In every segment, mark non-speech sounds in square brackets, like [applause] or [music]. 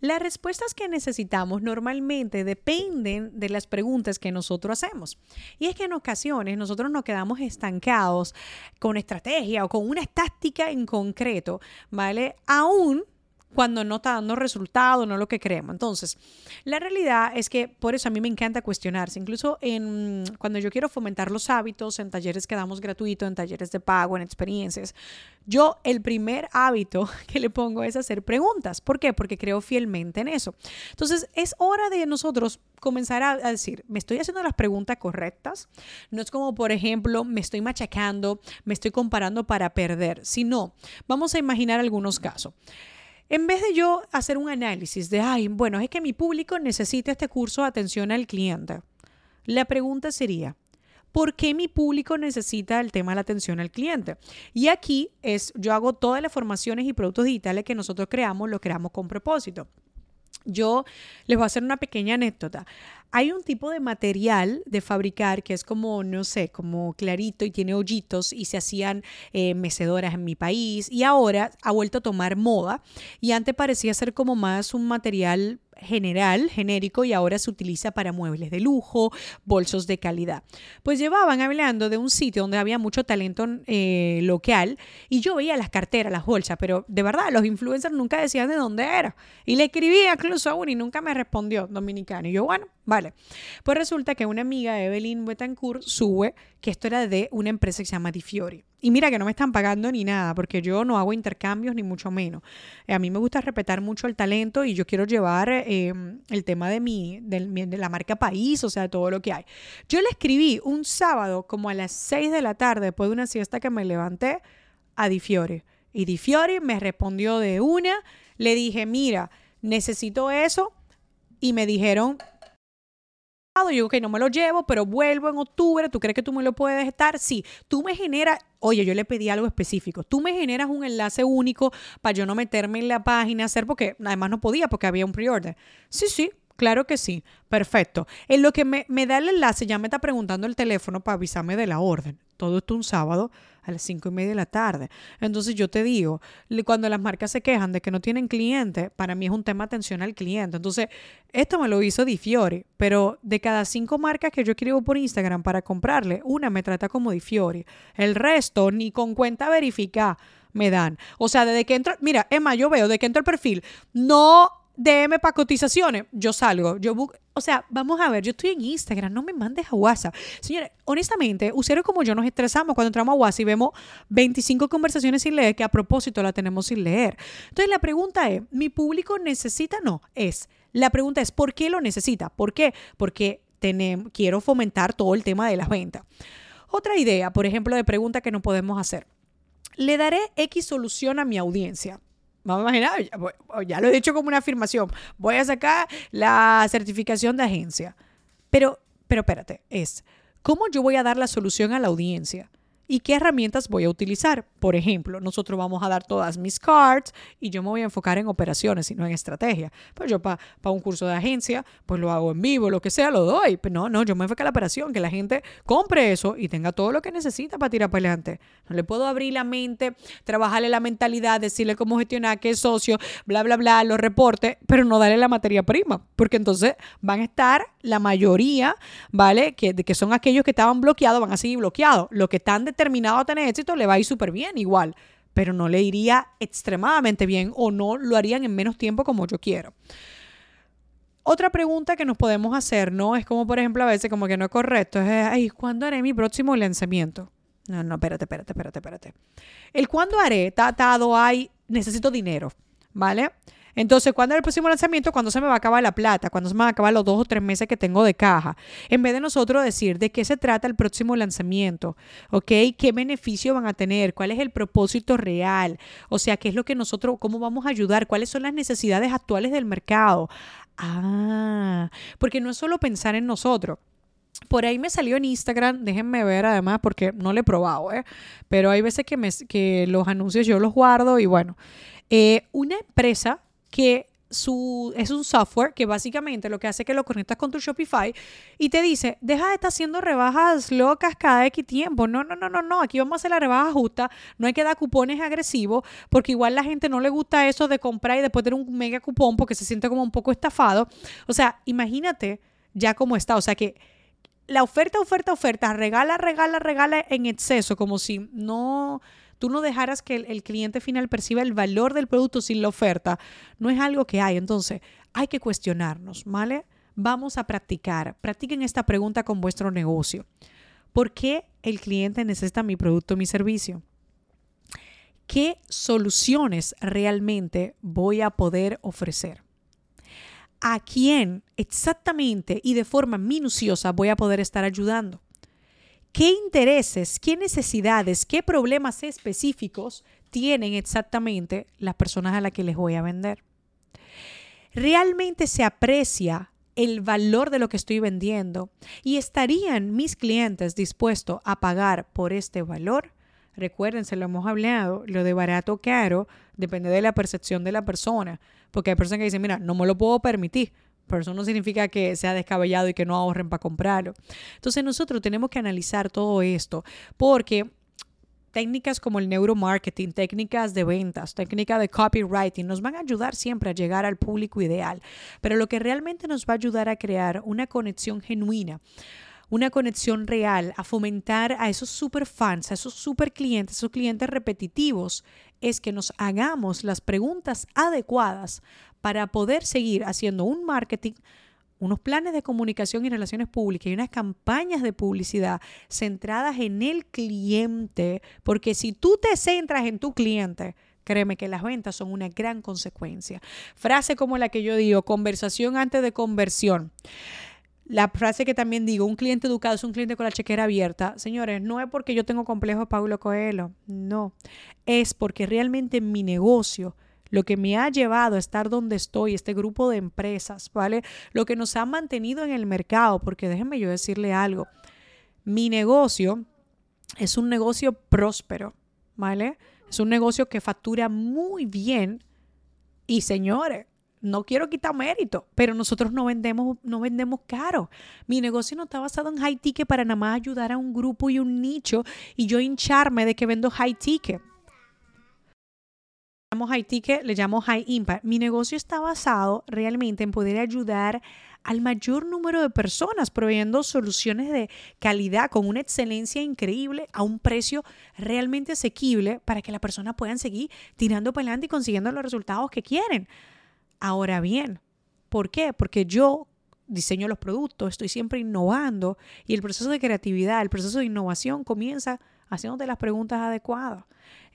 Las respuestas que necesitamos normalmente dependen de las preguntas que nosotros hacemos. Y es que en ocasiones nosotros nos quedamos estancados con estrategia o con una táctica en concreto, ¿vale? Aún cuando no está dando resultado, no lo que creemos. Entonces, la realidad es que por eso a mí me encanta cuestionarse. Incluso en, cuando yo quiero fomentar los hábitos en talleres que damos gratuito, en talleres de pago, en experiencias, yo el primer hábito [laughs] que le pongo es hacer preguntas. ¿Por qué? Porque creo fielmente en eso. Entonces, es hora de nosotros comenzar a, a decir, me estoy haciendo las preguntas correctas. No es como, por ejemplo, me estoy machacando, me estoy comparando para perder, sino vamos a imaginar algunos casos. En vez de yo hacer un análisis de, ay, bueno, es que mi público necesita este curso de atención al cliente, la pregunta sería, ¿por qué mi público necesita el tema de la atención al cliente? Y aquí es, yo hago todas las formaciones y productos digitales que nosotros creamos, lo creamos con propósito. Yo les voy a hacer una pequeña anécdota. Hay un tipo de material de fabricar que es como, no sé, como clarito y tiene hoyitos y se hacían eh, mecedoras en mi país y ahora ha vuelto a tomar moda y antes parecía ser como más un material general, genérico, y ahora se utiliza para muebles de lujo, bolsos de calidad. Pues llevaban hablando de un sitio donde había mucho talento eh, local y yo veía las carteras, las bolsas, pero de verdad los influencers nunca decían de dónde era. Y le escribía incluso a uno y nunca me respondió dominicano. Y yo, bueno, vale. Pues resulta que una amiga, Evelyn Betancourt, sube que esto era de una empresa que se llama Di Fiori. Y mira que no me están pagando ni nada, porque yo no hago intercambios ni mucho menos. Eh, a mí me gusta respetar mucho el talento y yo quiero llevar eh, el tema de, mi, de, la marca país, o sea, todo lo que hay. Yo le escribí un sábado como a las 6 de la tarde, después de una siesta que me levanté, a Di Fiore. Y Di Fiore me respondió de una, le dije, mira, necesito eso. Y me dijeron, yo digo que no me lo llevo, pero vuelvo en octubre, ¿tú crees que tú me lo puedes estar? Sí, tú me generas, oye, yo le pedí algo específico, tú me generas un enlace único para yo no meterme en la página, hacer, porque además no podía porque había un pre-order. Sí, sí, Claro que sí, perfecto. En lo que me, me, da el enlace, ya me está preguntando el teléfono para avisarme de la orden. Todo esto un sábado a las cinco y media de la tarde. Entonces yo te digo, cuando las marcas se quejan de que no tienen cliente, para mí es un tema atención al cliente. Entonces, esto me lo hizo Di Fiori, pero de cada cinco marcas que yo escribo por Instagram para comprarle, una me trata como Di Fiori. El resto, ni con cuenta verificada me dan. O sea, desde que entro, mira, Emma, yo veo, de que entro el perfil, no DM para cotizaciones, yo salgo, yo o sea, vamos a ver, yo estoy en Instagram, no me mandes a WhatsApp. Señores, honestamente, usuarios como yo nos estresamos cuando entramos a WhatsApp y vemos 25 conversaciones sin leer que a propósito la tenemos sin leer. Entonces la pregunta es, ¿mi público necesita? No, es, la pregunta es, ¿por qué lo necesita? ¿Por qué? Porque tenemos, quiero fomentar todo el tema de las ventas. Otra idea, por ejemplo, de pregunta que no podemos hacer. Le daré X solución a mi audiencia. Vamos a imaginar, ya, lo he dicho como una afirmación, voy a sacar la certificación de agencia. Pero, pero espérate, es, ¿cómo yo voy a dar la solución a la audiencia? Y qué herramientas voy a utilizar. Por ejemplo, nosotros vamos a dar todas mis cards y yo me voy a enfocar en operaciones y no en estrategia. Pues yo para un curso de agencia, pues lo hago en vivo, lo que sea, lo doy. Pero no, no, yo me enfoco en la operación, que la gente compre eso y tenga todo lo que necesita para tirar para adelante. No le puedo abrir la mente, trabajarle la mentalidad, decirle cómo gestionar, qué socio, bla, bla, bla, los reportes, pero no darle la materia prima, porque entonces van a estar la mayoría, ¿vale? Que, que son aquellos que estaban bloqueados, van a seguir bloqueados. Lo que están terminado a tener éxito, le va a ir súper bien igual, pero no le iría extremadamente bien o no lo harían en menos tiempo como yo quiero. Otra pregunta que nos podemos hacer, ¿no? Es como, por ejemplo, a veces como que no es correcto, es, ay, ¿cuándo haré mi próximo lanzamiento? No, no, espérate, espérate, espérate, espérate. El cuándo haré está atado hay, necesito dinero, ¿vale? Entonces, ¿cuándo es el próximo lanzamiento? Cuando se me va a acabar la plata, cuando se me va a acabar los dos o tres meses que tengo de caja. En vez de nosotros decir de qué se trata el próximo lanzamiento, ¿ok? ¿Qué beneficio van a tener? ¿Cuál es el propósito real? O sea, ¿qué es lo que nosotros, cómo vamos a ayudar? ¿Cuáles son las necesidades actuales del mercado? Ah, porque no es solo pensar en nosotros. Por ahí me salió en Instagram, déjenme ver además porque no lo he probado, ¿eh? pero hay veces que, me, que los anuncios yo los guardo y bueno, eh, una empresa es un software que básicamente lo que hace es que lo conectas con tu Shopify y te dice, deja de estar haciendo rebajas locas cada X tiempo. No, no, no, no, no. Aquí vamos a hacer la rebaja justa. No hay que dar cupones agresivos porque igual la gente no le gusta eso de comprar y después tener un mega cupón porque se siente como un poco estafado. O sea, imagínate ya cómo está. O sea que la oferta, oferta, oferta, regala, regala, regala en exceso, como si no tú no dejaras que el, cliente final perciba el valor del producto sin la oferta, no es algo que hay. Entonces, hay que cuestionarnos, ¿vale? Vamos a practicar. Practiquen esta pregunta con vuestro negocio. ¿Por qué el cliente necesita mi producto mi servicio? ¿Qué soluciones realmente voy a poder ofrecer? ¿A quién exactamente y de forma minuciosa voy a poder estar ayudando? Qué intereses, qué necesidades, qué problemas específicos tienen exactamente las personas a las que les voy a vender. ¿Realmente se aprecia el valor de lo que estoy vendiendo? ¿Y estarían mis clientes dispuestos a pagar por este valor? Recuerden, se lo hemos hablado, lo de barato o caro depende de la percepción de la persona, porque hay personas que dicen, mira, no me lo puedo permitir, pero no significa que sea descabellado y que no ahorren para comprarlo. Entonces nosotros tenemos que analizar todo esto porque técnicas como el neuromarketing, técnicas de ventas, técnicas de copywriting nos van a ayudar siempre a llegar al público ideal, pero lo que realmente nos va a ayudar a crear una conexión genuina una conexión real, a fomentar a esos super fans, a esos super clientes, esos clientes repetitivos, es que nos hagamos las preguntas adecuadas para poder seguir haciendo un marketing, unos planes de comunicación y relaciones públicas y unas campañas de publicidad centradas en el cliente, porque si tú te centras en tu cliente, créeme que las ventas son una gran consecuencia. Frase como la que yo digo, conversación antes de conversión. La frase que también digo, un cliente educado es un cliente con la chequera abierta. Señores, no es porque yo tengo complejo de Pablo Coelho, no. Es porque realmente mi negocio lo que me ha llevado a estar donde estoy, este grupo de empresas, ¿vale? Lo que nos ha mantenido en el mercado, porque déjenme yo decirle algo, mi negocio es un negocio próspero, ¿vale? Es un negocio que factura muy bien y señores, no quiero quitar mérito, pero nosotros no vendemos, no vendemos caro. Mi negocio no está basado en high ticket para nada más ayudar a un grupo y un nicho y yo hincharme de que vendo high ticket llamo high ticket, le llamo high impact. Mi negocio está basado realmente en poder ayudar al mayor número de personas proveyendo soluciones de calidad con una excelencia increíble a un precio realmente asequible para que la persona puedan seguir tirando para adelante y consiguiendo los resultados que quieren. Ahora bien, ¿por qué? Porque yo diseño los productos, estoy siempre innovando y el proceso de creatividad, el proceso de innovación comienza haciéndote las preguntas adecuadas.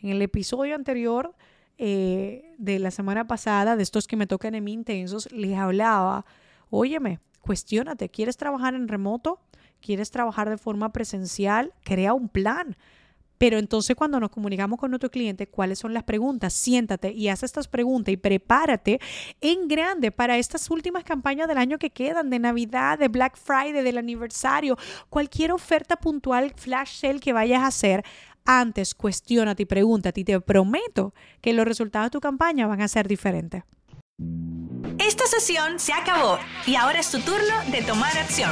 En el episodio anterior eh, de la semana pasada, de estos que me tocan en mí intensos, les hablaba, óyeme, cuestiónate, ¿quieres trabajar en remoto? ¿Quieres trabajar de forma presencial? Crea un plan. Pero entonces cuando nos comunicamos con nuestro cliente, ¿cuáles son las preguntas? Siéntate y haz estas preguntas y prepárate en grande para estas últimas campañas del año que quedan, de Navidad, de Black Friday, del aniversario, cualquier oferta puntual, flash sale que vayas a hacer antes cuestionate y pregúntate y te prometo que los resultados de tu campaña van a ser diferentes. Esta sesión se acabó y ahora es tu turno de tomar acción.